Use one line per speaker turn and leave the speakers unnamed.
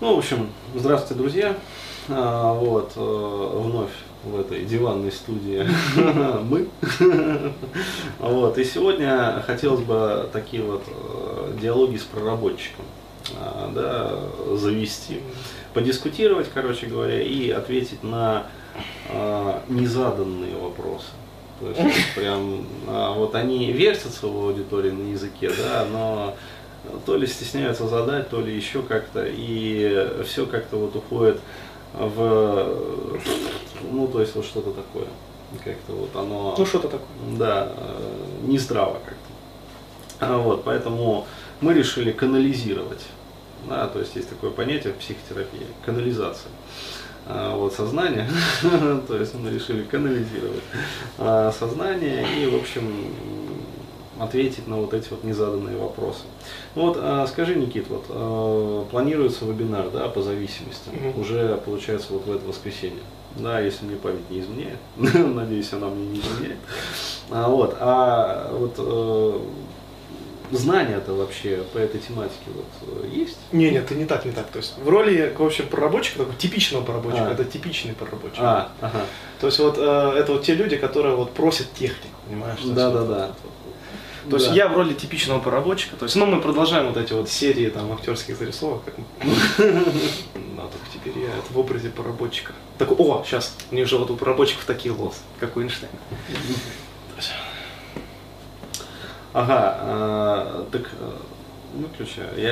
Ну, в общем, здравствуйте, друзья. А, вот, э, вновь в этой диванной студии мы. Вот, и сегодня хотелось бы такие вот э, диалоги с проработчиком а, да, завести, подискутировать, короче говоря, и ответить на а, незаданные вопросы. То есть прям вот они вертятся в аудитории на языке, да, но то ли стесняются задать, то ли еще как-то, и все как-то вот уходит в, ну, то есть вот что-то такое, как-то вот оно,
Ну что-то такое.
да, э, не здраво как-то. А Вот, поэтому мы решили канализировать, да, то есть есть такое понятие в психотерапии, канализация. А, Вот сознание, то есть мы решили канализировать а, сознание и, в общем, ответить на вот эти вот незаданные вопросы. Ну вот, а, скажи, Никит, вот а, планируется вебинар, да, по зависимости,
Мгм.
уже получается вот в это воскресенье. Да, если мне память не изменяет, надеюсь, она мне не изменяет. А, вот, а вот э, знания-то вообще по этой тематике вот э, есть?
Не, нет, ты не так, не так. То есть в роли вообще проработчика, такого типичного проработчика,
А.
это типичный проработчик.
А, ага.
То есть вот э, это вот те люди, которые вот просят технику, понимаешь? То есть
Да,
вот
да,
это
да.
вот. То есть
Да.
я в роли типичного проработчика, то есть, ну, мы продолжаем вот эти вот серии там актерских зарисовок, как Да, только теперь я в образе проработчика. Такой, о, сейчас, у них же вот у проработчиков такие лос, как у Эйнштейна.
Ага, а, так э, выключаю. Я